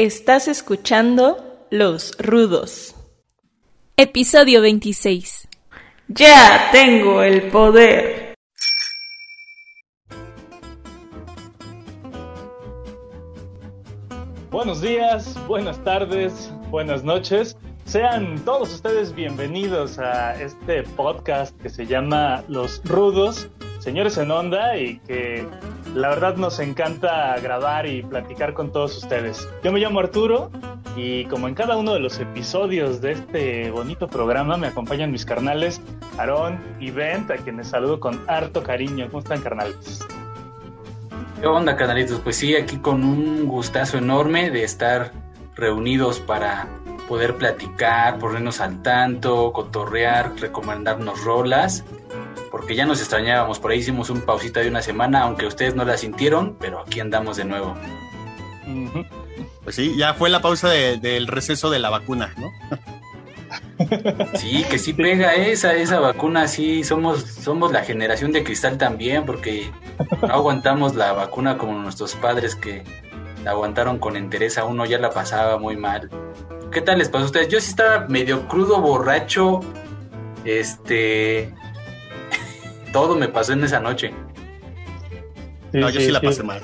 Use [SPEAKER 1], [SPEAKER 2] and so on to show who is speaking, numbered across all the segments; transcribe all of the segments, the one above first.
[SPEAKER 1] Estás escuchando Los Rudos.
[SPEAKER 2] Episodio 26.
[SPEAKER 1] Ya tengo el poder.
[SPEAKER 3] Buenos días, buenas tardes, buenas noches. Sean todos ustedes bienvenidos a este podcast que se llama Los Rudos, señores en onda y que la verdad nos encanta grabar y platicar con todos ustedes. Yo me llamo Arturo y como en cada uno de los episodios de este bonito programa me acompañan mis carnales Aarón y Bent, a quienes saludo con harto cariño. ¿Cómo están carnales?
[SPEAKER 4] ¿Qué onda, canalitos? Pues sí, aquí con un gustazo enorme de estar reunidos para poder platicar, ponernos al tanto, cotorrear, recomendarnos rolas porque ya nos extrañábamos. Por ahí hicimos un pausita de una semana, aunque ustedes no la sintieron, pero aquí andamos de nuevo.
[SPEAKER 5] Pues sí, ya fue la pausa del receso de la vacuna, ¿no?
[SPEAKER 4] Sí, que sí pega esa, esa vacuna, sí, somos, somos la generación de cristal también, porque no aguantamos la vacuna como nuestros padres que la aguantaron con entereza, uno ya la pasaba muy mal. ¿Qué tal les pasó a ustedes? Yo sí estaba medio crudo, borracho, este, todo me pasó en esa noche.
[SPEAKER 5] no, yo sí, la pasé mal.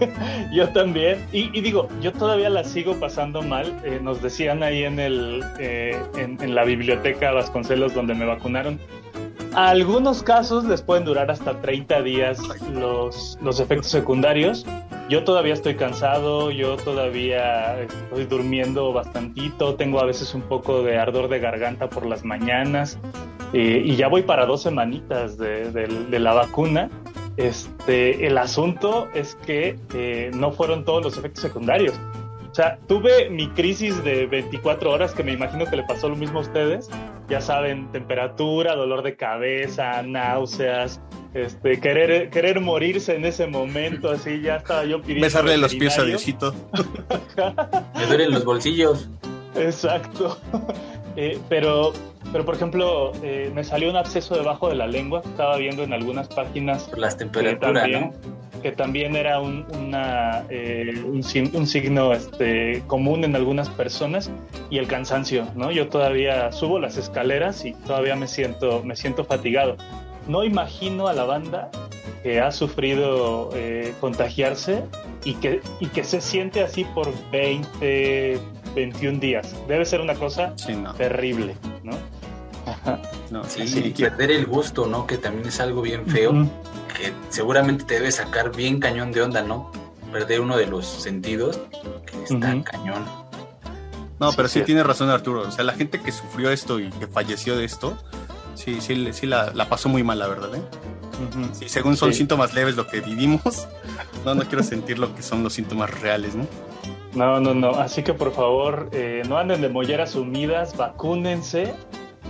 [SPEAKER 3] yo también. Y, digo, yo todavía la sigo pasando mal. Eh, nos decían ahí en, el, eh, en, la biblioteca Vasconcelos donde me vacunaron. A algunos casos les pueden durar hasta 30 días los, los efectos secundarios. Yo todavía estoy cansado, yo todavía estoy durmiendo bastantito, tengo a veces un poco de ardor de garganta por las mañanas. Eh, y ya voy para dos semanitas de, la vacuna. Este, el asunto es que eh, no fueron todos los efectos secundarios. O sea, tuve mi crisis de 24 horas, que me imagino que le pasó lo mismo a ustedes. Ya saben, temperatura, dolor de cabeza, náuseas, este, querer, querer morirse en ese momento, así ya estaba yo pidiendo.
[SPEAKER 5] Besarle los pies a Diosito.
[SPEAKER 4] Me duelen los bolsillos.
[SPEAKER 3] Exacto. Eh, pero pero, por ejemplo, eh, me salió un absceso debajo de la lengua. Estaba viendo en algunas páginas.
[SPEAKER 4] Por las temperaturas,
[SPEAKER 3] que también, Que también era un, una, eh, un, signo este, común en algunas personas. Y el cansancio, ¿no? Yo todavía subo las escaleras y todavía me siento, me siento fatigado. No imagino a la banda que ha sufrido eh, contagiarse y que, y que se siente así por 20, 21 días. Debe ser una cosa terrible, ¿no?
[SPEAKER 4] No, sí, perder el gusto, ¿no? Que también es algo bien feo, que seguramente te debe sacar bien cañón de onda, ¿no? Perder uno de los sentidos, que está cañón.
[SPEAKER 5] No, pero sí, tiene razón Arturo. O sea, la gente que sufrió esto y que falleció de esto, sí, sí, sí la, pasó muy mal, la verdad, ¿eh? Sí, según son síntomas leves lo que vivimos, no, no quiero sentir lo que son los síntomas reales, ¿no?
[SPEAKER 3] No, no, no. Así que por favor, eh, no anden de molleras sumidas, vacúnense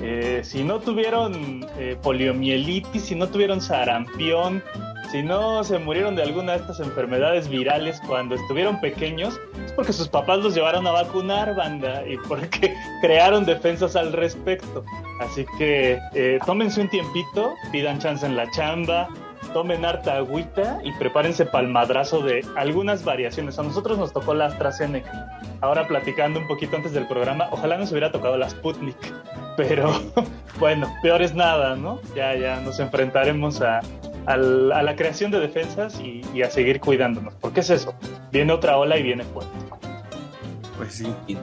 [SPEAKER 3] eh, si no tuvieron eh, poliomielitis, si no tuvieron sarampión, si no se murieron de alguna de estas enfermedades virales cuando estuvieron pequeños, es porque sus papás los llevaron a vacunar, banda, y porque crearon defensas al respecto. Así que eh, tómense un tiempito, pidan chance en la chamba, tomen harta agüita y prepárense para el madrazo de algunas variaciones. A nosotros nos tocó la AstraZeneca. Ahora platicando un poquito antes del programa, ojalá nos hubiera tocado la Sputnik. Pero bueno, peor es nada, ¿no? Ya, ya nos enfrentaremos a, la creación de defensas y, a seguir cuidándonos. Porque es eso, viene otra ola y viene fuerte.
[SPEAKER 5] Pues sí.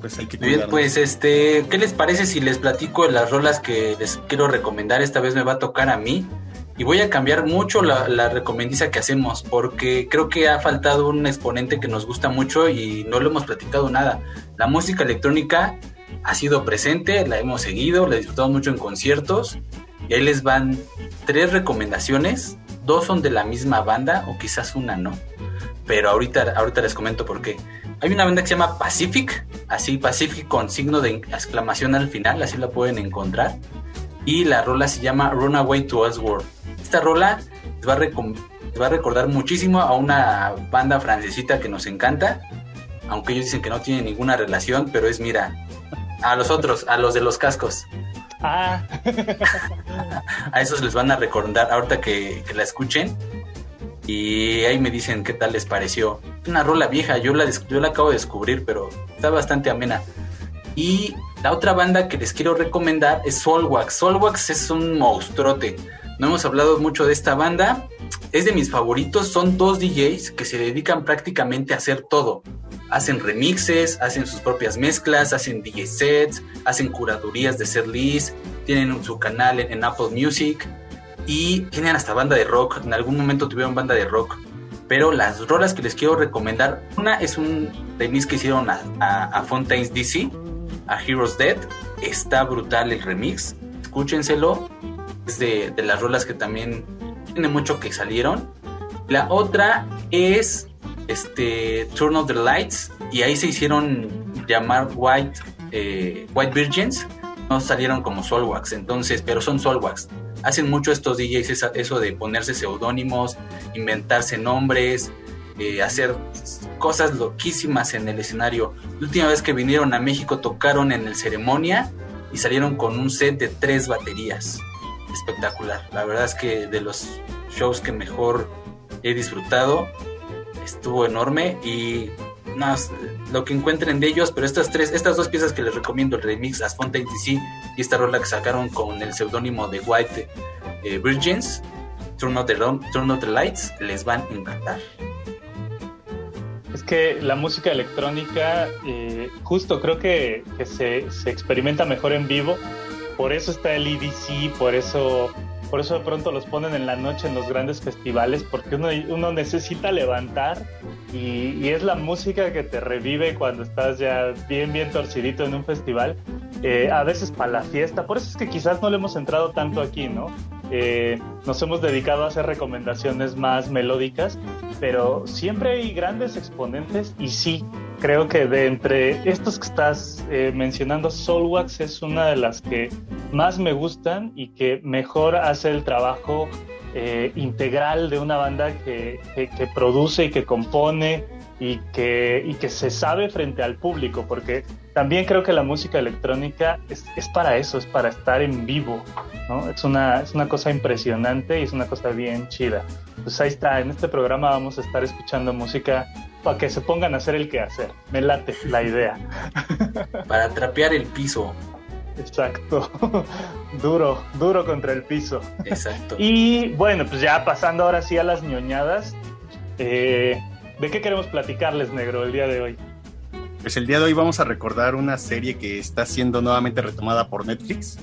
[SPEAKER 4] Pues hay que Bien, pues este, ¿qué les parece si les platico las rolas que les quiero recomendar? Esta vez me va a tocar a mí. Y voy a cambiar mucho la, la recomendiza que hacemos, porque creo que ha faltado un exponente que nos gusta mucho y no lo hemos platicado nada. La música electrónica ha sido presente, la hemos seguido, la disfrutamos mucho en conciertos. Y ahí les van tres recomendaciones. Dos son de la misma banda, o quizás una no. Pero ahorita, ahorita les comento por qué. Hay una banda que se llama Pacific, así Pacific con signo de exclamación al final, así la pueden encontrar. Y la rola se llama Runaway to World Esta rola les va, a les va a recordar muchísimo a una banda francesita que nos encanta, aunque ellos dicen que no tiene ninguna relación, pero es, mira, a los otros, a los de los cascos.
[SPEAKER 3] Ah.
[SPEAKER 4] a esos les van a recordar ahorita que, la escuchen. Y ahí me dicen qué tal les pareció. una rola vieja, yo la, yo la acabo de descubrir, pero está bastante amena. Y la otra banda que les quiero recomendar es Solwax. Solwax es un monstruote. No hemos hablado mucho de esta banda. Es de mis favoritos. Son dos DJs que se dedican prácticamente a hacer todo. Hacen remixes, hacen sus propias mezclas, hacen DJ sets, hacen curadurías de ser list, tienen su canal en, Apple Music y tienen hasta banda de rock. En algún momento tuvieron banda de rock. Pero las rolas que les quiero recomendar, una es un remix que hicieron a, a, Fontaine's DC, a Heroes Dead. Está brutal el remix. Escúchenselo. Es de, de las rolas que también tiene mucho que salieron. La otra es este Turn of the Lights y ahí se hicieron llamar White eh, White Virgins. No salieron como Solwax, entonces, pero son Solwax. Hacen mucho estos DJs eso de ponerse seudónimos, inventarse nombres, eh, hacer cosas loquísimas en el escenario. La última vez que vinieron a México tocaron en el ceremonia y salieron con un set de tres baterías. Espectacular. La verdad es que de los shows que mejor he disfrutado estuvo enorme y más lo que encuentren de ellos, pero estas tres, estas dos piezas que les recomiendo, el remix As Fontaine DC y esta rola que sacaron con el seudónimo de White eh, Virgins, Turn Turn the Lights, les van a encantar.
[SPEAKER 3] Es que la música electrónica, eh, justo creo que, se, se, experimenta mejor en vivo, por eso está el EDC, por eso por eso de pronto los ponen en la noche en los grandes festivales, porque uno, uno necesita levantar y, es la música que te revive cuando estás ya bien, bien torcidito en un festival, eh, a veces para la fiesta. Por eso es que quizás no le hemos entrado tanto aquí, ¿no? Eh, nos hemos dedicado a hacer recomendaciones más melódicas, pero siempre hay grandes exponentes y sí, creo que de entre estos que estás eh, mencionando, Soulwax es una de las que más me gustan y que mejor hace el trabajo eh, integral de una banda que, que, produce y que compone y que, y que se sabe frente al público, porque también creo que la música electrónica es, es para eso, es para estar en vivo, ¿no? Es una, es una cosa impresionante y es una cosa bien chida. Pues ahí está, en este programa vamos a estar escuchando música para que se pongan a hacer el que hacer. Me late la idea.
[SPEAKER 4] Para trapear el piso.
[SPEAKER 3] Exacto. duro, duro contra el piso.
[SPEAKER 4] Exacto.
[SPEAKER 3] Y bueno, pues ya pasando ahora sí a las ñoñadas. Eh, ¿De qué queremos platicarles, negro, el día de hoy?
[SPEAKER 5] Pues el día de hoy vamos a recordar una serie que está siendo nuevamente retomada por Netflix.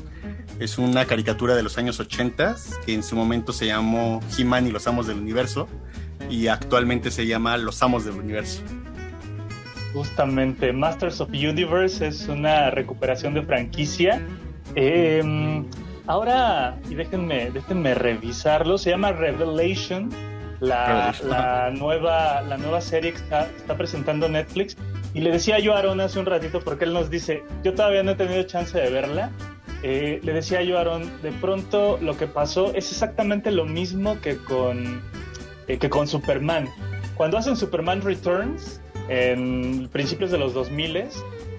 [SPEAKER 5] Es una caricatura de los años 80 que en su momento se llamó He-Man y los Amos del Universo y actualmente se llama Los Amos del Universo.
[SPEAKER 3] Justamente, Masters of Universe es una recuperación de franquicia. Em, ahora, y déjenme, déjenme revisarlo, se llama Revelation, la, nueva, la nueva serie que está, está, presentando Netflix. Y le decía yo a Aaron hace un ratito, porque él nos dice, yo todavía no he tenido chance de verla. Eh, le decía yo a Aaron, de pronto lo que pasó es exactamente lo mismo que con eh, que con Superman. Cuando hacen Superman Returns, en principios de los 2000,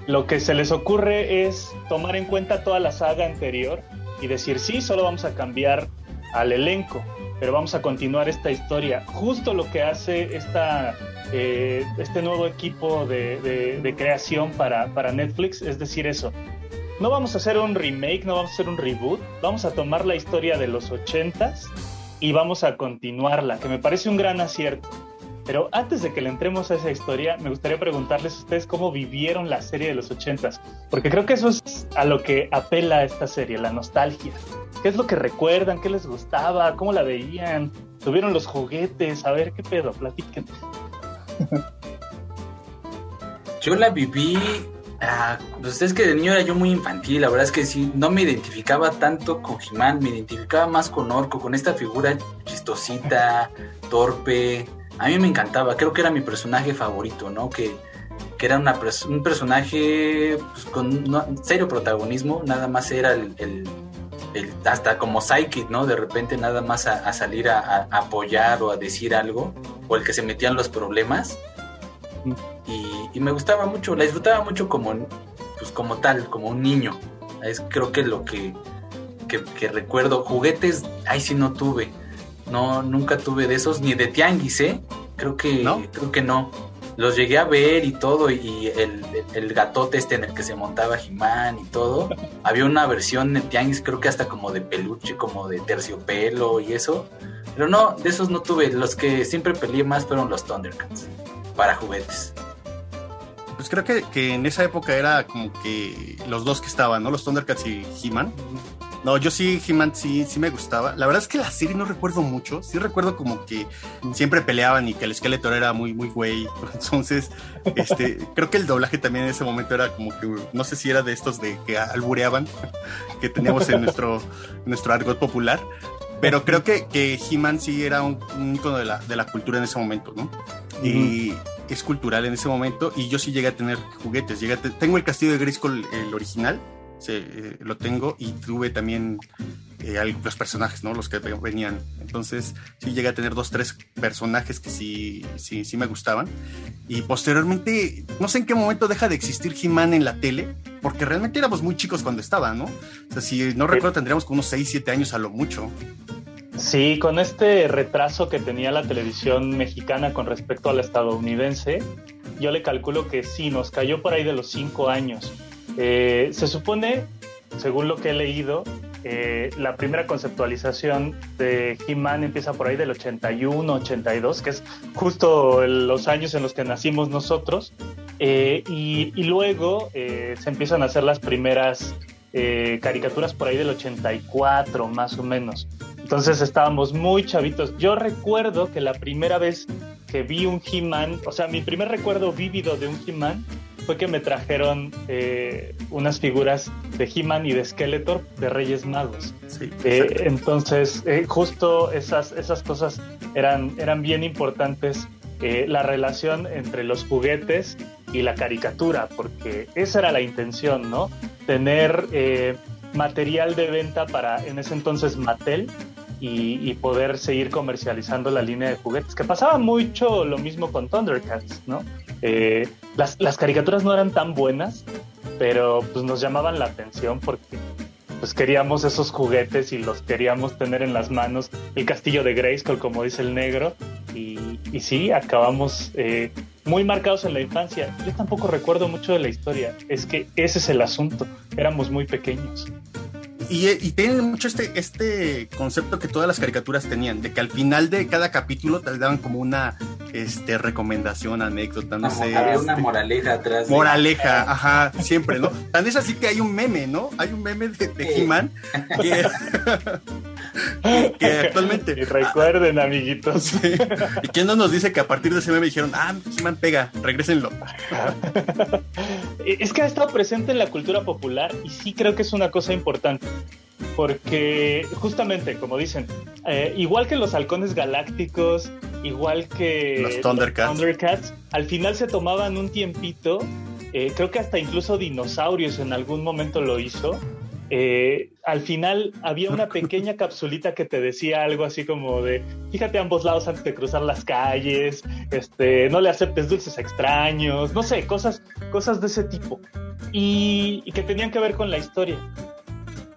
[SPEAKER 3] lo que se les ocurre es tomar en cuenta toda la saga anterior y decir, sí, solo vamos a cambiar al elenco, pero vamos a continuar esta historia. Justo lo que hace esta, eh, este nuevo equipo de, creación para, Netflix es decir eso. No vamos a hacer un remake, no vamos a hacer un reboot, vamos a tomar la historia de los 80s y vamos a continuarla, que me parece un gran acierto. Pero antes de que le entremos a esa historia, me gustaría preguntarles a ustedes cómo vivieron la serie de los ochentas, porque creo que eso es a lo que apela esta serie, la nostalgia. ¿Qué es lo que recuerdan? ¿Qué les gustaba? ¿Cómo la veían? ¿Tuvieron los juguetes? A ver, ¿qué pedo? Platiquen.
[SPEAKER 4] Yo la viví Ah, pues es que de niño era yo muy infantil, la verdad es que sí, no me identificaba tanto con Jimán, me identificaba más con Orco, con esta figura chistosita, torpe. A mí me encantaba, creo que era mi personaje favorito, ¿no? Que, que era una, un personaje pues, con serio protagonismo, nada más era el, el, hasta como psychic, ¿no? De repente nada más a, salir a, apoyar o a decir algo, o el que se metía en los problemas. Y, me gustaba mucho, la disfrutaba mucho como, pues como tal, como un niño. Es creo que lo que, que, recuerdo. Juguetes, ahí sí no tuve. No, nunca tuve de esos, ni de tianguis, ¿eh? Creo que ¿No? creo que no. Los llegué a ver y todo, y el, el, gatote este en el que se montaba He-Man y todo. Había una versión de Tianguis, creo que hasta como de peluche, como de terciopelo y eso. Pero no, de esos no tuve. Los que siempre peleé más fueron los Thundercats para juguetes.
[SPEAKER 5] Pues creo que, que en esa época era como que los dos que estaban, ¿no? Los Thundercats y He-Man. No, yo sí, He-Man sí, sí me gustaba. La verdad es que la serie no recuerdo mucho. Sí recuerdo como que siempre peleaban y que el Skeletor era muy, muy güey. Entonces, este, creo que el doblaje también en ese momento era como que, no sé si era de estos de que albureaban, que teníamos en nuestro, nuestro argot popular. Pero creo que, que He-Man sí era un, un icono de la, de la cultura en ese momento, ¿no? Y es cultural en ese momento. Y yo sí llegué a tener juguetes. Llegué tengo el castillo de Grayskull, el original eh, lo tengo y tuve también eh, los personajes, ¿no? Los que venían. Entonces, sí llegué a tener dos, tres personajes que sí, sí, sí me gustaban. Y posteriormente, no sé en qué momento deja de existir He-Man en la tele, porque realmente éramos muy chicos cuando estaba, ¿no? O sea, si no recuerdo, tendríamos como unos 6, 7 años a lo mucho.
[SPEAKER 3] Sí, con este retraso que tenía la televisión mexicana con respecto a la estadounidense, yo le calculo que sí, nos cayó por ahí de los 5 años. Eh, se supone, según lo que he leído, eh, la primera conceptualización de He-Man empieza por ahí del 81, 82, que es justo los años en los que nacimos nosotros. Eh, y, luego se empiezan a hacer las primeras caricaturas por ahí del 84, más o menos. Entonces estábamos muy chavitos. Yo recuerdo que la primera vez que vi un He-Man, o sea, mi primer recuerdo vívido de un He-Man fue que me trajeron eh, unas figuras de He-Man y de Skeletor de Reyes Magos. Eh, entonces, eh, justo esas, esas cosas eran, eran bien importantes, la relación entre los juguetes y la caricatura, porque esa era la intención, ¿no? Tener material de venta para, en ese entonces, Mattel, y, poder seguir comercializando la línea de juguetes. Que pasaba mucho lo mismo con Thundercats, ¿no? Eh, las, las, caricaturas no eran tan buenas, pero pues nos llamaban la atención porque pues queríamos esos juguetes y los queríamos tener en las manos. El castillo de Grayskull, como dice el negro. Y, y sí, acabamos eh, muy marcados en la infancia. Yo tampoco recuerdo mucho de la historia. Es que ese es el asunto. Éramos muy pequeños.
[SPEAKER 5] Y, y, tienen mucho este, este concepto que todas las caricaturas tenían, de que al final de cada capítulo te daban como una este, recomendación, anécdota, no, sé.
[SPEAKER 4] Había una este, moraleja atrás.
[SPEAKER 5] Moraleja, ajá, siempre, ¿no? Tan es así que hay un meme, ¿no? Hay un meme de, He-Man que, actualmente.
[SPEAKER 3] Y recuerden, amiguitos.
[SPEAKER 5] ¿Y quién no nos dice que a partir de ese meme dijeron, ah, He-Man pega, regrésenlo?
[SPEAKER 3] es que ha estado presente en la cultura popular y sí creo que es una cosa importante porque justamente, como dicen, eh, igual que los halcones galácticos, igual que
[SPEAKER 5] los Thundercats,
[SPEAKER 3] al final se tomaban un tiempito, eh, creo que hasta incluso dinosaurios en algún momento lo hizo. Eh, al final había una pequeña capsulita que te decía algo así como de fíjate a ambos lados antes de cruzar las calles, este, no le aceptes dulces extraños, no sé, cosas, cosas de ese tipo. y que tenían que ver con la historia.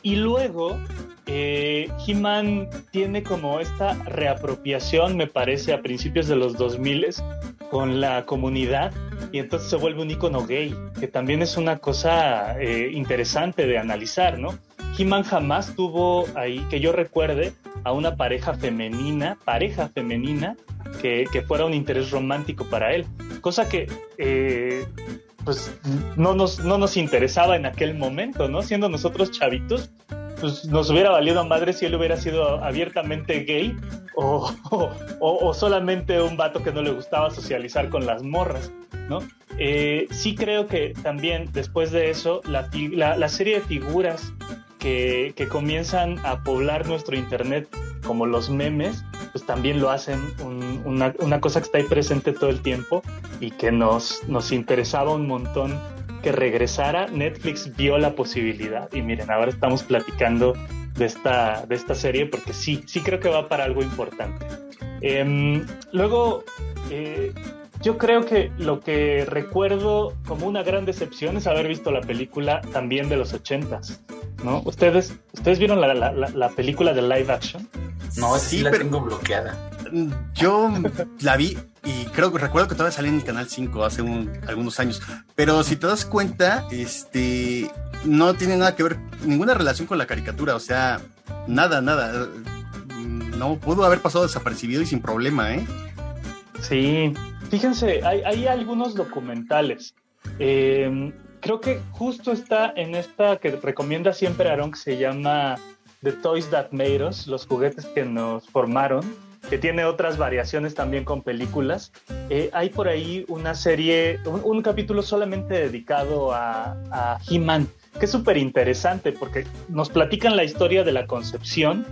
[SPEAKER 3] Y luego, eh, He-Man tiene como esta reapropiación, me parece, a principios de los 2000 con la comunidad y entonces se vuelve un icono gay, que también es una cosa eh, interesante de analizar, ¿no? He-Man jamás tuvo ahí, que yo recuerde, a una pareja femenina, pareja femenina, que, que fuera un interés romántico para él, cosa que eh, pues no nos, no nos interesaba en aquel momento, ¿no? Siendo nosotros chavitos, pues nos hubiera valido a madre si él hubiera sido abiertamente gay o, o, solamente un vato que no le gustaba socializar con las morras, ¿no? Eh, sí creo que también después de eso, la, la, serie de figuras que, comienzan a poblar nuestro internet, como los memes, pues también lo hacen una, una, cosa que está ahí presente todo el tiempo y que nos, nos interesaba un montón que regresara. Netflix vio la posibilidad y miren, ahora estamos platicando de esta, de esta serie porque sí, sí creo que va para algo importante. Em, luego, eh, yo creo que lo que recuerdo como una gran decepción es haber visto la película también de los ochentas, ¿no? ¿Ustedes, ¿ustedes vieron la, la, la película de live action?
[SPEAKER 4] No, sí, la tengo bloqueada.
[SPEAKER 5] Yo la vi y creo que recuerdo que todavía salía en el canal 5 hace algunos años. Pero si te das cuenta, este no tiene nada que ver, ninguna relación con la caricatura. O sea, nada, nada. No pudo haber pasado desapercibido y sin problema, ¿eh?
[SPEAKER 3] Sí, fíjense, hay, hay algunos documentales. Eh, creo que justo está en esta que recomienda siempre Aaron, que se llama The Toys That Made Us, los juguetes que nos formaron, que tiene otras variaciones también con películas. Eh, hay por ahí una serie, un, capítulo solamente dedicado a, a He-Man, que es súper interesante porque nos platican la historia de la concepción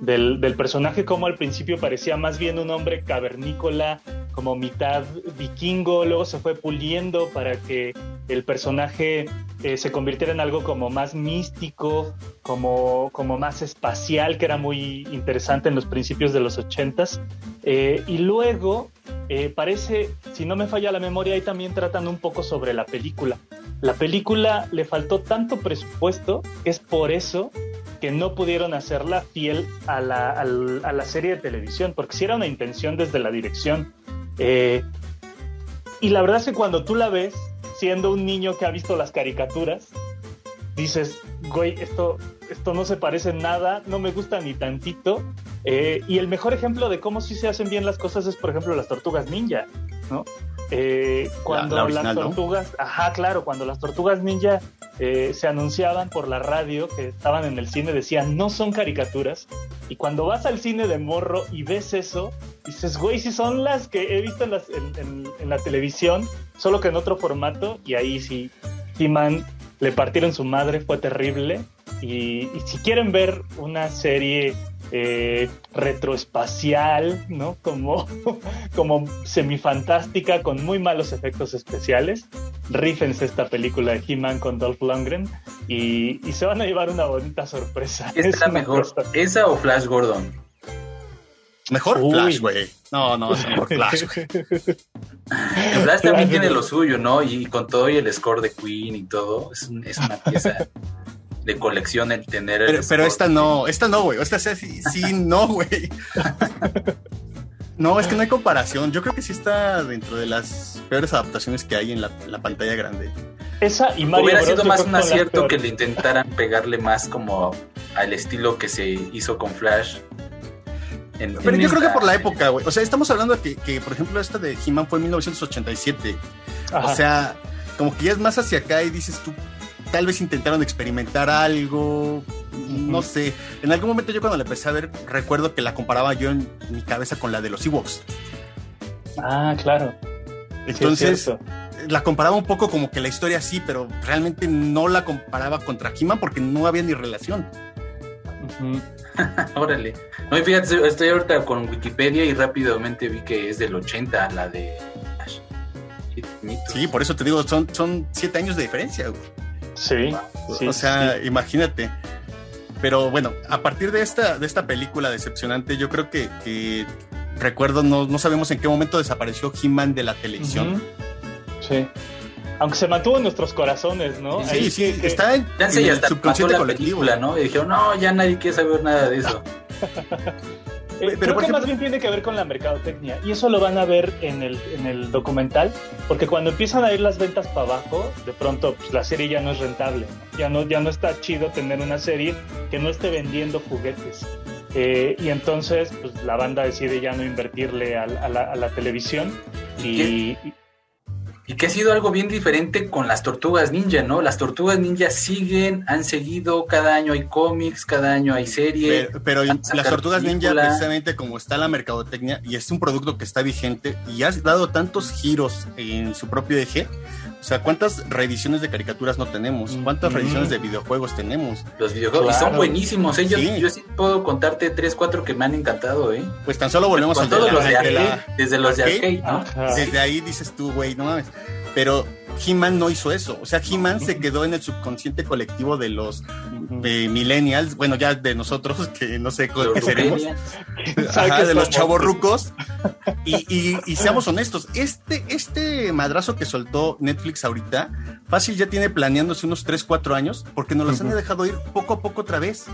[SPEAKER 3] del, del, personaje, como al principio parecía más bien un hombre cavernícola, como mitad vikingo, luego se fue puliendo para que el personaje eh, se convirtiera en algo como más místico, como, como más espacial, que era muy interesante en los principios de los ochentas. Eh, y luego eh, parece, si no me falla la memoria, ahí también tratan un poco sobre la película. La película le faltó tanto presupuesto, es por eso que no pudieron hacerla fiel a la, a la, serie de televisión, porque si era una intención desde la dirección. Eh, y la verdad es que cuando tú la ves, siendo un niño que ha visto las caricaturas, dices, güey, esto, esto no se parece en nada, no me gusta ni tantito. Eh, y el mejor ejemplo de cómo sí se hacen bien las cosas es, por ejemplo, las tortugas ninja, ¿no? Eh, cuando las tortugas, ajá, claro, cuando las tortugas ninja eh, se anunciaban por la radio que estaban en el cine, decían, no son caricaturas. Y cuando vas al cine de morro y ves eso, dices, güey, si son las que he visto en, la televisión, solo que en otro formato, y ahí sí, He-Man le partieron su madre, fue terrible. y si quieren ver una serie eh, retroespacial, ¿no? Como, como semifantástica, con muy malos efectos especiales. Rífense esta película de He-Man con Dolph Lundgren y, se van a llevar una bonita sorpresa.
[SPEAKER 4] ¿Esta es mejor? ¿Esa o Flash Gordon?
[SPEAKER 5] Mejor Flash, güey. No, no, es mejor Flash.
[SPEAKER 4] Flash también tiene lo suyo, ¿no? Y con todo y el score de Queen y todo, es, es una pieza de colección el tener.
[SPEAKER 5] pero, esta no, esta no, güey. Esta sí, sí no, güey. no, es que no hay comparación. Yo creo que sí está dentro de las peores adaptaciones que hay en la, pantalla grande.
[SPEAKER 3] Esa y Mario
[SPEAKER 4] Hubiera sido más un acierto que le intentaran pegarle más como al estilo que se hizo con Flash.
[SPEAKER 5] pero yo creo que por la época, güey. O sea, estamos hablando de que, por ejemplo, esta de He-Man fue en 1987. O sea, como que ya es más hacia acá y dices tú, tal vez intentaron experimentar algo, no sé. En algún momento yo cuando la empecé a ver, recuerdo que la comparaba yo en mi cabeza con la de los Ewoks.
[SPEAKER 3] Ah, claro.
[SPEAKER 5] Entonces, la comparaba un poco como que la historia sí, pero realmente no la comparaba contra he porque no había ni relación.
[SPEAKER 4] Órale. No, y fíjate, estoy ahorita con Wikipedia y rápidamente vi que es del 80, la de
[SPEAKER 5] Sí, por eso te digo, son, son siete años de diferencia.
[SPEAKER 3] Sí,
[SPEAKER 5] O sea, imagínate. Pero bueno, a partir de esta, de esta película decepcionante, yo creo que, recuerdo, no, no, sabemos en qué momento desapareció He-Man de la televisión.
[SPEAKER 3] Sí. Aunque se mantuvo en nuestros corazones, ¿no?
[SPEAKER 5] Sí, sí, está en,
[SPEAKER 4] el subconsciente colectivo. ¿no? Y dijeron, no, ya nadie quiere saber nada de eso.
[SPEAKER 3] Eh, pero creo que más bien tiene que ver con la mercadotecnia y eso lo van a ver en el, en el documental, porque cuando empiezan a ir las ventas para abajo, de pronto pues, la serie ya no es rentable, ya no ya no está chido tener una serie que no esté vendiendo juguetes. Eh, y entonces pues, la banda decide ya no invertirle a, la, televisión y,
[SPEAKER 4] y que ha sido algo bien diferente con las tortugas ninja, ¿no? Las tortugas ninja siguen, han seguido, cada año hay cómics, cada año hay series.
[SPEAKER 5] Pero, las tortugas ninja, precisamente como está la mercadotecnia y es un producto que está vigente y ha dado tantos giros en su propio eje, o sea, ¿cuántas reediciones de caricaturas no tenemos? ¿Cuántas reediciones de videojuegos tenemos?
[SPEAKER 4] Los videojuegos son buenísimos, ¿eh? Yo sí. yo sí puedo contarte tres, cuatro que me han encantado, ¿eh?
[SPEAKER 5] Pues tan solo volvemos a
[SPEAKER 4] todos los de, arcade, desde los de arcade, ¿no?
[SPEAKER 5] Desde ahí dices tú, güey, no mames. Pero He-Man no hizo eso. O sea, He-Man se quedó en el subconsciente colectivo de los millennials, bueno, ya de nosotros, que no sé qué seremos, de los chavorrucos. Y, y, seamos honestos, este, este madrazo que soltó Netflix ahorita, fácil ya tiene planeándose unos 3, 4 años, porque nos los han dejado ir poco a poco otra vez.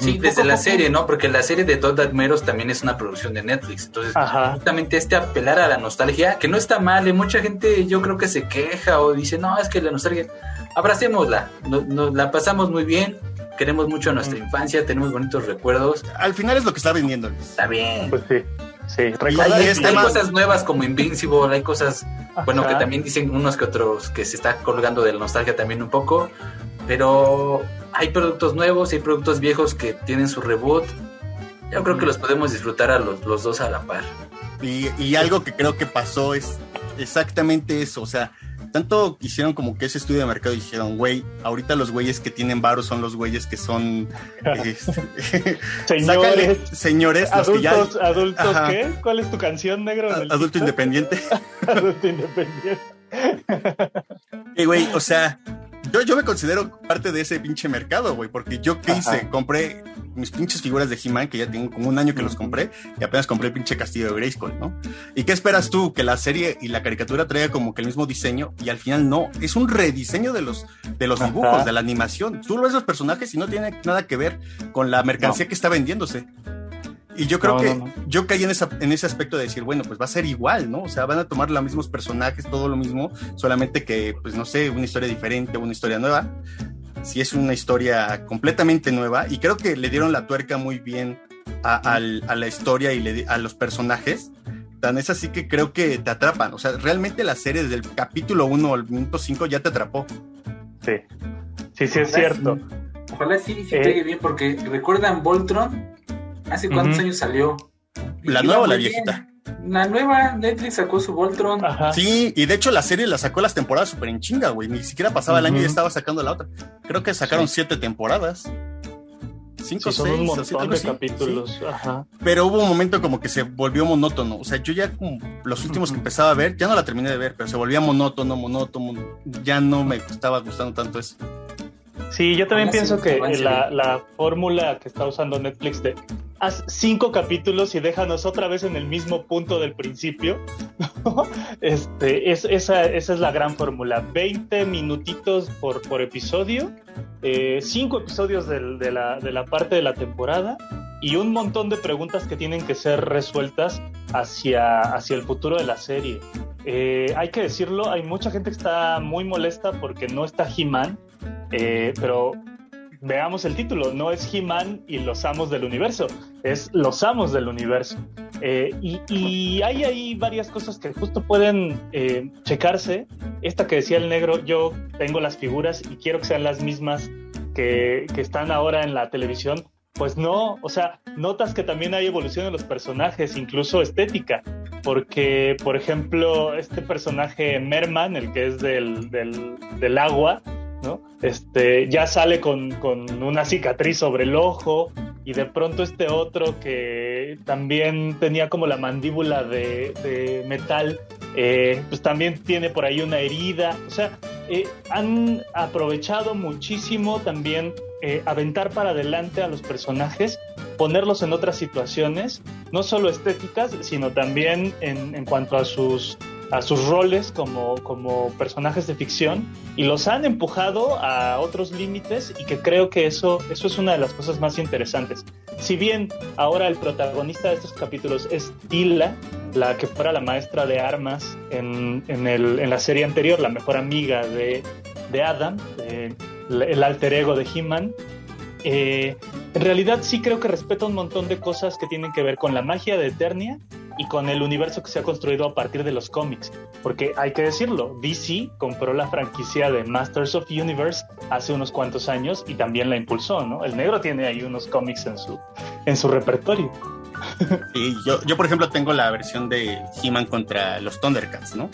[SPEAKER 4] Sí, desde la serie, ¿no? Porque la serie de Todd Admeros también es una producción de Netflix. Entonces, justamente este apelar a la nostalgia, que no está mal, ¿eh? mucha gente yo creo que se queja o dice, no, es que la nostalgia, abracémosla, nos, la pasamos muy bien, queremos mucho a nuestra infancia, tenemos bonitos recuerdos.
[SPEAKER 5] Al final es lo que está vendiendo.
[SPEAKER 4] Está bien.
[SPEAKER 3] Pues sí. Sí,
[SPEAKER 4] hay, cosas nuevas como Invincible, hay cosas, bueno, que también dicen unos que otros que se está colgando de la nostalgia también un poco, pero hay productos nuevos, hay productos viejos que tienen su reboot. Yo creo que los podemos disfrutar a los, los dos a la par.
[SPEAKER 5] Y, y algo que creo que pasó es exactamente eso, o sea, tanto hicieron como que ese estudio de mercado y dijeron, güey, ahorita los güeyes que tienen varos son los güeyes que son
[SPEAKER 3] este, señores,
[SPEAKER 5] señores,
[SPEAKER 3] adultos, adultos ¿qué? ¿Cuál es tu canción negro?
[SPEAKER 5] adulto independiente.
[SPEAKER 3] adulto independiente.
[SPEAKER 5] y güey, o sea, yo, yo me considero parte de ese pinche mercado, güey, porque yo qué hice, compré mis pinches figuras de He-Man, que ya tengo como un año que los compré, y apenas compré el pinche castillo de Grayskull, ¿no? ¿Y qué esperas tú? Que la serie y la caricatura traiga como que el mismo diseño, y al final no, es un rediseño de los, de los dibujos, de la animación. Tú ves los personajes y no tiene nada que ver con la mercancía que está vendiéndose. Y yo creo que yo caí en, esa, en ese aspecto de decir, bueno, pues va a ser igual, ¿no? O sea, van a tomar los mismos personajes, todo lo mismo, solamente que, pues no sé, una historia diferente, una historia nueva. Si es una historia completamente nueva, y creo que le dieron la tuerca muy bien a, la historia y le, a los personajes. Tan es así que creo que te atrapan. O sea, realmente la serie desde el capítulo 1 al minuto 5 ya te atrapó.
[SPEAKER 3] Sí, sí, sí es cierto.
[SPEAKER 4] Ojalá sí, sí eh, bien, porque recuerdan Voltron ¿Hace cuántos años salió?
[SPEAKER 5] ¿La nueva o la viejita?
[SPEAKER 4] La nueva, Netflix sacó su Voltron.
[SPEAKER 5] Sí, y de hecho la serie la sacó las temporadas súper en chinga, güey. Ni siquiera pasaba el año y ya estaba sacando la otra. Creo que sacaron siete temporadas. Cinco,
[SPEAKER 3] sí, seis, un montón de capítulos. Ajá.
[SPEAKER 5] Pero hubo un momento como que se volvió monótono. O sea, yo ya como los últimos que empezaba a ver, ya no la terminé de ver, pero se volvía monótono, monótono. Ya no me estaba gustando tanto eso.
[SPEAKER 3] Sí, yo también pienso que la, la fórmula que está usando Netflix de haz cinco capítulos y déjanos otra vez en el mismo punto del principio. este, es, esa, es la gran fórmula. 20 minutitos por, episodio, eh, cinco episodios de, la, parte de la temporada y un montón de preguntas que tienen que ser resueltas hacia, hacia el futuro de la serie. Eh, hay que decirlo, hay mucha gente que está muy molesta porque no está He-Man, eh, pero veamos el título, no es He-Man y los amos del universo, es los amos del universo. Eh, y, hay ahí varias cosas que justo pueden eh, checarse. Esta que decía el negro, yo tengo las figuras y quiero que sean las mismas que, que están ahora en la televisión. Pues no, o sea, notas que también hay evolución en los personajes, incluso estética, porque, por ejemplo, este personaje Merman, el que es del, del, del agua, este, ya sale con, una cicatriz sobre el ojo y de pronto este otro que también tenía como la mandíbula de, metal, eh, pues también tiene por ahí una herida. O sea, eh, han aprovechado muchísimo también eh, aventar para adelante a los personajes, ponerlos en otras situaciones, no solo estéticas, sino también en cuanto a sus a sus roles como, como personajes de ficción y los han empujado a otros límites y que creo que eso, eso es una de las cosas más interesantes. Si bien ahora el protagonista de estos capítulos es Tila, la que fuera la maestra de armas en, en, el, en la serie anterior, la mejor amiga de, de Adam, el alter ego de He-Man, eh, en realidad sí creo que respeta un montón de cosas que tienen que ver con la magia de Eternia y con el universo que se ha construido a partir de los cómics. Porque hay que decirlo, DC compró la franquicia de Masters of Universe hace unos cuantos años y también la impulsó, ¿no? El negro tiene ahí unos cómics en su, en su repertorio.
[SPEAKER 5] Sí, yo, yo por ejemplo tengo la versión de He-Man contra los Thundercats, ¿no?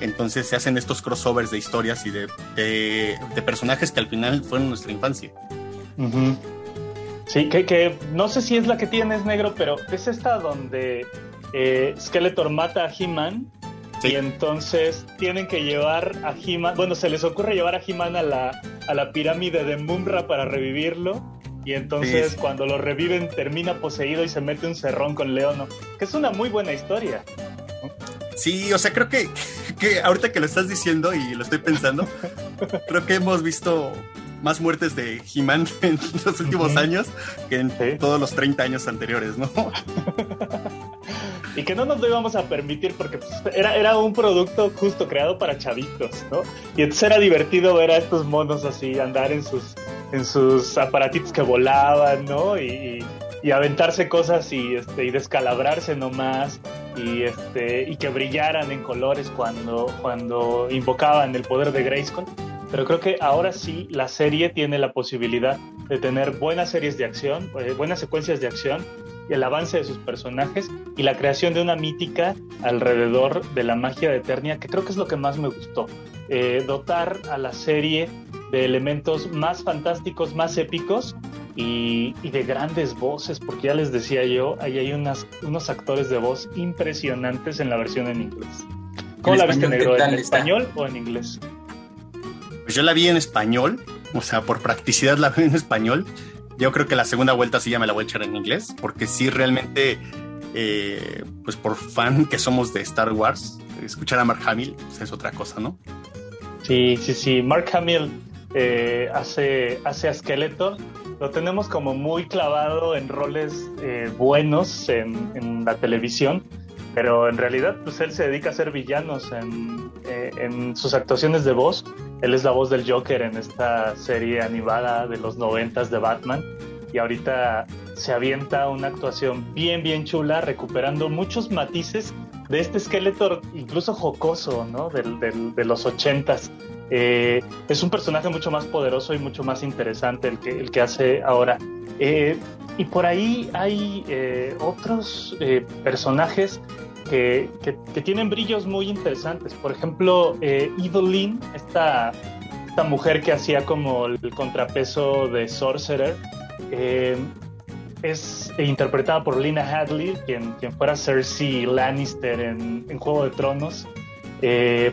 [SPEAKER 5] Entonces se hacen estos crossovers de historias y de, de personajes que al final fueron nuestra infancia.
[SPEAKER 3] Sí, que, no sé si es la que tienes negro, pero es esta donde eh, Skeletor mata a He-Man y entonces tienen que llevar a He-Man, bueno, se les ocurre llevar a He-Man a la, a la pirámide de Mumra para revivirlo y entonces cuando lo reviven termina poseído y se mete un cerrón con Leono, que es una muy buena historia.
[SPEAKER 5] Sí, o sea, creo que, que ahorita que lo estás diciendo y lo estoy pensando, creo que hemos visto más muertes de He-Man en los últimos años que en todos los 30 años anteriores, ¿no?
[SPEAKER 3] y que no nos lo íbamos a permitir porque pues, era, era un producto justo creado para chavitos, ¿no? Y entonces era divertido ver a estos monos así andar en sus, en sus aparatitos que volaban, ¿no? Y, y aventarse cosas y, este, y descalabrarse nomás y, este, y que brillaran en colores cuando, cuando invocaban el poder de Grayskull. Pero creo que ahora sí la serie tiene la posibilidad de tener buenas series de acción, eh, buenas secuencias de acción y el avance de sus personajes y la creación de una mítica alrededor de la magia de Eternia, que creo que es lo que más me gustó. Eh, dotar a la serie de elementos más fantásticos, más épicos y, de grandes voces, porque ya les decía yo, ahí hay unas, unos actores de voz impresionantes en la versión en inglés. ¿Cómo la viste, negro? ¿En español o en inglés?
[SPEAKER 5] Pues yo la vi en español, o sea, por practicidad la vi en español. Yo creo que la segunda vuelta sí ya me la voy a echar en inglés, porque sí realmente, eh, pues por fan que somos de Star Wars, escuchar a Mark Hamill pues, es otra cosa, ¿no?
[SPEAKER 3] Sí, sí, sí. Mark Hamill eh, hace, hace a Skeletor lo tenemos como muy clavado en roles eh, buenos en, la televisión, pero en realidad pues él se dedica a ser villanos eh, en, sus actuaciones de voz. Él es la voz del Joker en esta serie animada de los noventas de Batman y ahorita se avienta una actuación bien bien chula recuperando muchos matices de este esqueleto incluso jocoso ¿no? de los ochentas eh, es un personaje mucho más poderoso y mucho más interesante el que, el que hace ahora. Eh, y por ahí hay eh, otros personajes que, que, tienen brillos muy interesantes. Por ejemplo, Evelyn, esta, esta mujer que hacía como el contrapeso de Sorcerer, es interpretada por Lina Hadley, quien, quien fuera Cersei Lannister en, en Juego de Tronos.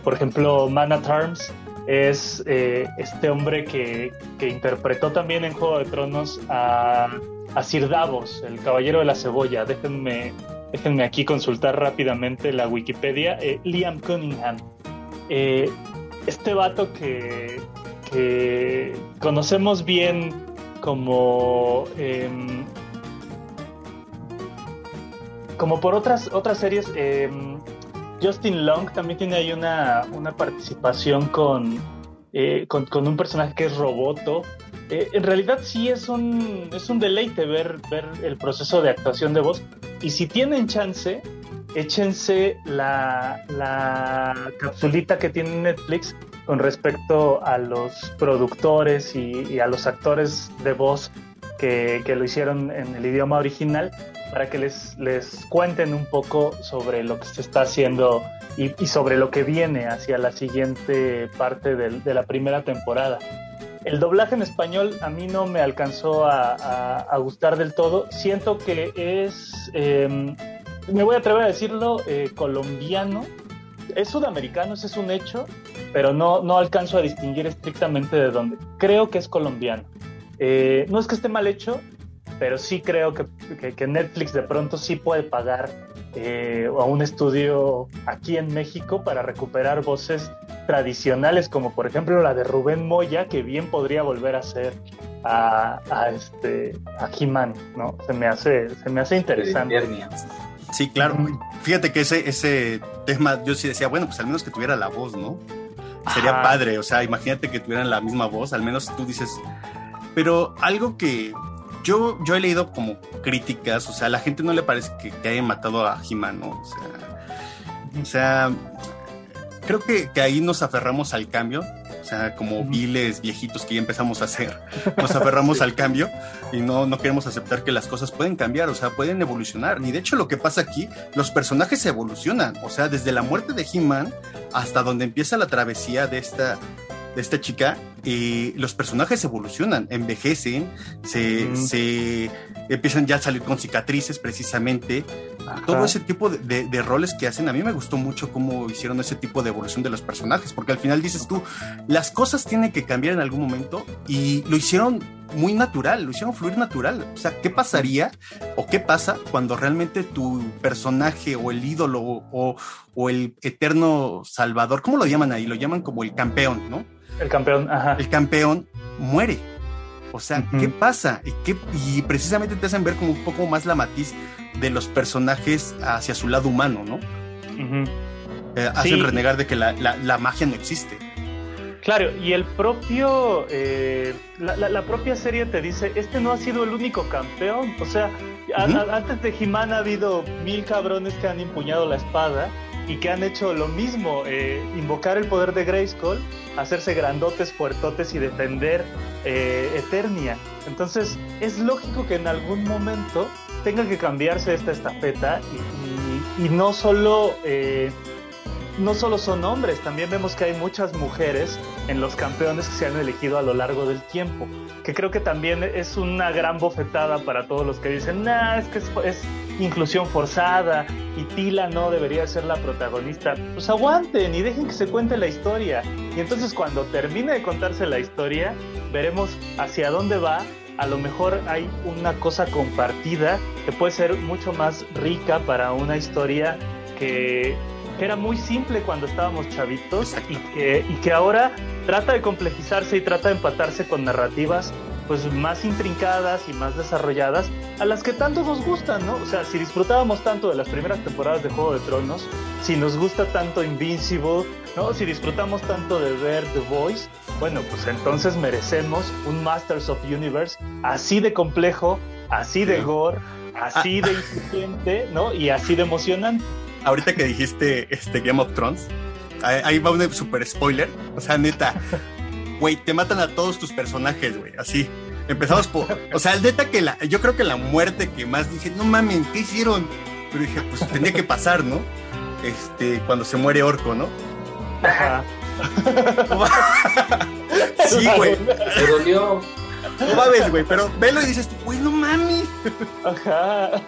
[SPEAKER 3] por ejemplo, Mana Tarms es eh, este hombre que, interpretó también en Juego de Tronos a, Sir Davos, el caballero de la cebolla. Déjenme, déjenme aquí consultar rápidamente la Wikipedia. Eh, Liam Cunningham. Eh, este vato que, que conocemos bien como em, como por otras otras series em, Justin Long también tiene ahí una, participación eh, con, con, un personaje que es Roboto. Eh, en realidad sí es un, es un deleite ver, ver el proceso de actuación de voz. Y si tienen chance, échense la, la capsulita que tiene Netflix con respecto a los productores y, a los actores de voz que, que, lo hicieron en el idioma original para que les, les cuenten un poco sobre lo que se está haciendo y, sobre lo que viene hacia la siguiente parte de, la primera temporada. El doblaje en español a mí no me alcanzó a, gustar del todo. Siento que es, em, me voy a atrever a decirlo, eh, colombiano. Es sudamericano, ese es un hecho, pero no, no alcanzo a distinguir estrictamente de dónde. Creo que es colombiano. Eh, no es que esté mal hecho, pero sí creo que, que, Netflix de pronto sí puede pagar eh, a un estudio aquí en México para recuperar voces tradicionales, como por ejemplo la de Rubén Moya, que bien podría volver a ser a, a este a He-Man, ¿no? Se me hace, se me hace interesante.
[SPEAKER 5] Sí, claro. Fíjate que ese, ese tema, yo sí decía, bueno, pues al menos que tuviera la voz, ¿no? Sería padre, o sea, imagínate que tuvieran la misma voz, al menos tú dices. Pero algo que, yo, yo he leído como críticas, o sea, a la gente no le parece que, que hayan matado a He-Man, ¿no? O sea, creo que, que, ahí nos aferramos al cambio, o sea, como viles viejitos que ya empezamos a hacer, nos aferramos al cambio y no, no queremos aceptar que las cosas pueden cambiar, o sea, pueden evolucionar. Y de hecho lo que pasa aquí, los personajes evolucionan, o sea, desde la muerte de He-Man hasta donde empieza la travesía de esta, esta chica, y los personajes evolucionan, envejecen, se, se, empiezan ya a salir con cicatrices precisamente. Todo ese tipo de, de, roles que hacen, a mí me gustó mucho cómo hicieron ese tipo de evolución de los personajes, porque al final dices tú, las cosas tienen que cambiar en algún momento y lo hicieron muy natural, lo hicieron fluir natural. O sea, ¿qué pasaría o qué pasa cuando realmente tu personaje o el ídolo o, o el eterno salvador, ¿cómo lo llaman ahí? Lo llaman como el campeón, ¿no?
[SPEAKER 3] El campeón, ajá.
[SPEAKER 5] El campeón muere. O sea, ¿qué pasa? ¿Y, qué, y precisamente te hacen ver como un poco más la matiz de los personajes hacia su lado humano, ¿no? Eh, hacen renegar de que la, la, magia no existe.
[SPEAKER 3] Claro, y el propio, eh, la, propia serie te dice, este no ha sido el único campeón. O sea, antes de He-Man ha habido mil cabrones que han empuñado la espada y que han hecho lo mismo, eh, invocar el poder de Grayskull, hacerse grandotes, fuertotes y defender eh, Eternia. Entonces es lógico que en algún momento tenga que cambiarse esta estafeta y, no solo... Eh, no solo son hombres, también vemos que hay muchas mujeres en los campeones que se han elegido a lo largo del tiempo, que creo que también es una gran bofetada para todos los que dicen, nah, es que es inclusión forzada y Tila no debería ser la protagonista. Pues aguanten y dejen que se cuente la historia. Y entonces cuando termine de contarse la historia, veremos hacia dónde va. A lo mejor hay una cosa compartida que puede ser mucho más rica para una historia que, era muy simple cuando estábamos chavitos y que, y que ahora trata de complejizarse y trata de empatarse con narrativas pues más intrincadas y más desarrolladas a las que tanto nos gustan, ¿no? O sea, si disfrutábamos tanto de las primeras temporadas de Juego de Tronos, si nos gusta tanto Invincible, ¿no? Si disfrutamos tanto de ver The Voice, bueno, pues entonces merecemos un Masters of Universe así de complejo, así de gore, así ah. de incipiente, ¿no? Y así de emocionante.
[SPEAKER 5] Ahorita que dijiste este Game of Thrones, ahí va un super spoiler, o sea, neta, güey, te matan a todos tus personajes, güey, así. Empezamos por, o sea, el neta que la, yo creo que la muerte que más dije, no mames, ¿qué hicieron? Pero dije, pues tenía que pasar, ¿no? Este, cuando se muere Orco, ¿no? Ajá. sí, güey.
[SPEAKER 4] Se dolió.
[SPEAKER 5] No mames, güey, pero velo y dices, güey, no mames.
[SPEAKER 3] Ajá.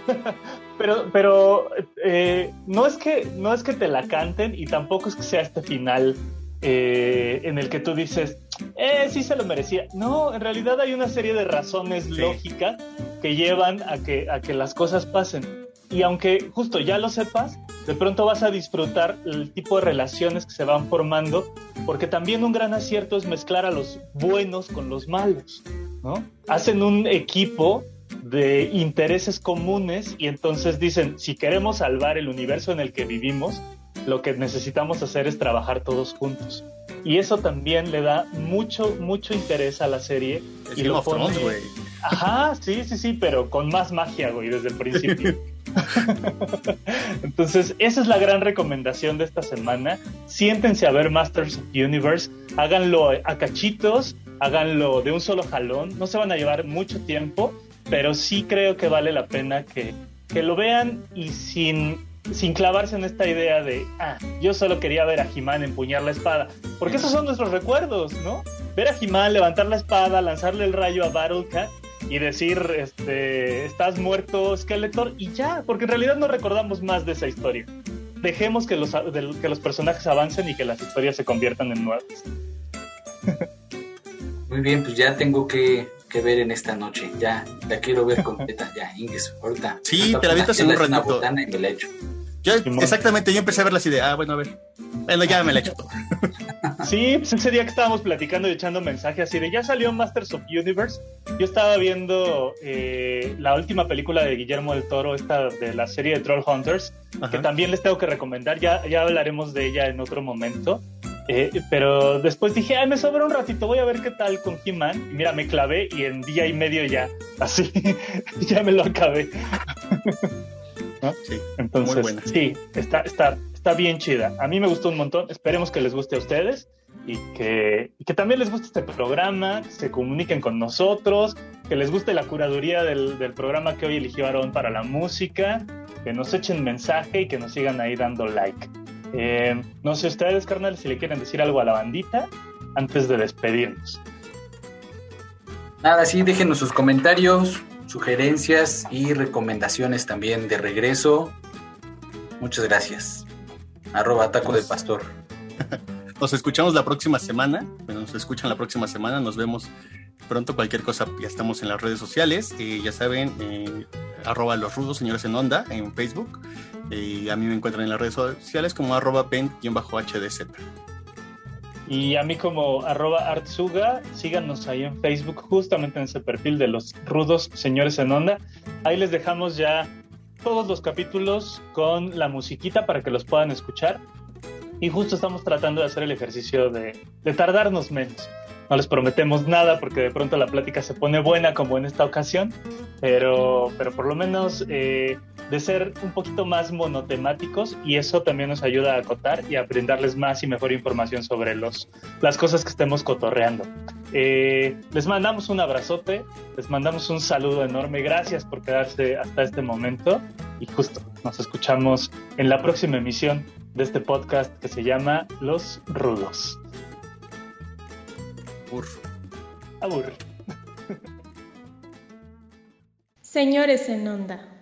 [SPEAKER 3] Pero, pero eh, no es que no es que te la canten y tampoco es que sea este final eh, en el que tú dices, eh, sí se lo merecía. No, en realidad hay una serie de razones lógicas que llevan a que, a que las cosas pasen. Y aunque justo ya lo sepas, de pronto vas a disfrutar el tipo de relaciones que se van formando, porque también un gran acierto es mezclar a los buenos con los malos, ¿no? Hacen un equipo de intereses comunes y entonces dicen, si queremos salvar el universo en el que vivimos, lo que necesitamos hacer es trabajar todos juntos. Y eso también le da mucho, mucho interés a la serie. y lo pone... güey. Ajá, sí, sí, sí, pero con más magia, güey, desde el principio. Entonces, esa es la gran recomendación de esta semana. Siéntense a ver Masters of Universe, háganlo a cachitos, háganlo de un solo jalón, no se van a llevar mucho tiempo, pero sí creo que vale la pena que, que lo vean y sin sin clavarse en esta idea de, ah, yo solo quería ver a He-Man empuñar la espada. Porque esos son nuestros recuerdos, ¿no? Ver a He-Man levantar la espada, lanzarle el rayo a Battlecat y decir, este, estás muerto, Skeletor, y ya, porque en realidad no recordamos más de esa historia. Dejemos que los, que los personajes avancen y que las historias se conviertan en nuevas.
[SPEAKER 4] Muy bien, pues ya tengo que que ver en esta noche. Ya, la quiero ver completa. Ya, Inges, ahorita.
[SPEAKER 5] Sí, te la avientas en un ratito. Yo, exactamente, yo empecé a ver las ideas. Ah, bueno, a ver. Bueno, ya me la he hecho todo.
[SPEAKER 3] Sí, pues ese día que estábamos platicando y echando mensajes así de ya salió Masters of Universe. Yo estaba viendo eh, la última película de Guillermo del Toro, esta de la serie de Troll Hunters, que también les tengo que recomendar. Ya, ya hablaremos de ella en otro momento. Eh, pero después dije, ay, me sobra un ratito, voy a ver qué tal con He-Man. Y mira, me clavé y en día y medio ya, así, ya me lo acabé. Sí, Entonces, muy buena. sí, está, está, está bien chida. A mí me gustó un montón. Esperemos que les guste a ustedes y que, y que también les guste este programa, que se comuniquen con nosotros, que les guste la curaduría del, del programa que hoy eligió Aaron para la música, que nos echen mensaje y que nos sigan ahí dando like. Eh, no sé ustedes, carnal, si le quieren decir algo a la bandita antes de despedirnos.
[SPEAKER 4] Nada, sí, déjenos sus comentarios, sugerencias y recomendaciones también de regreso. Muchas gracias. Arroba taco del pastor.
[SPEAKER 5] Nos escuchamos la próxima semana. Bueno, nos escuchan la próxima semana. Nos vemos pronto. Cualquier cosa, ya estamos en las redes sociales. Eh, ya saben, eh, arroba los rudos, señores en onda, en Facebook. Y a mí me encuentran en las redes sociales como arroba pen-hdz.
[SPEAKER 3] Y a mí como arroba artsuga, síganos ahí en Facebook, justamente en ese perfil de los rudos señores en onda. Ahí les dejamos ya todos los capítulos con la musiquita para que los puedan escuchar. Y justo estamos tratando de hacer el ejercicio de, de tardarnos menos. No les prometemos nada porque de pronto la plática se pone buena como en esta ocasión, pero, pero por lo menos eh, de ser un poquito más monotemáticos y eso también nos ayuda a acotar y a brindarles más y mejor información sobre los, las cosas que estemos cotorreando. Eh, les mandamos un abrazote, les mandamos un saludo enorme, gracias por quedarse hasta este momento y justo nos escuchamos en la próxima emisión de este podcast que se llama Los Rudos.
[SPEAKER 1] Abur. Señores en onda.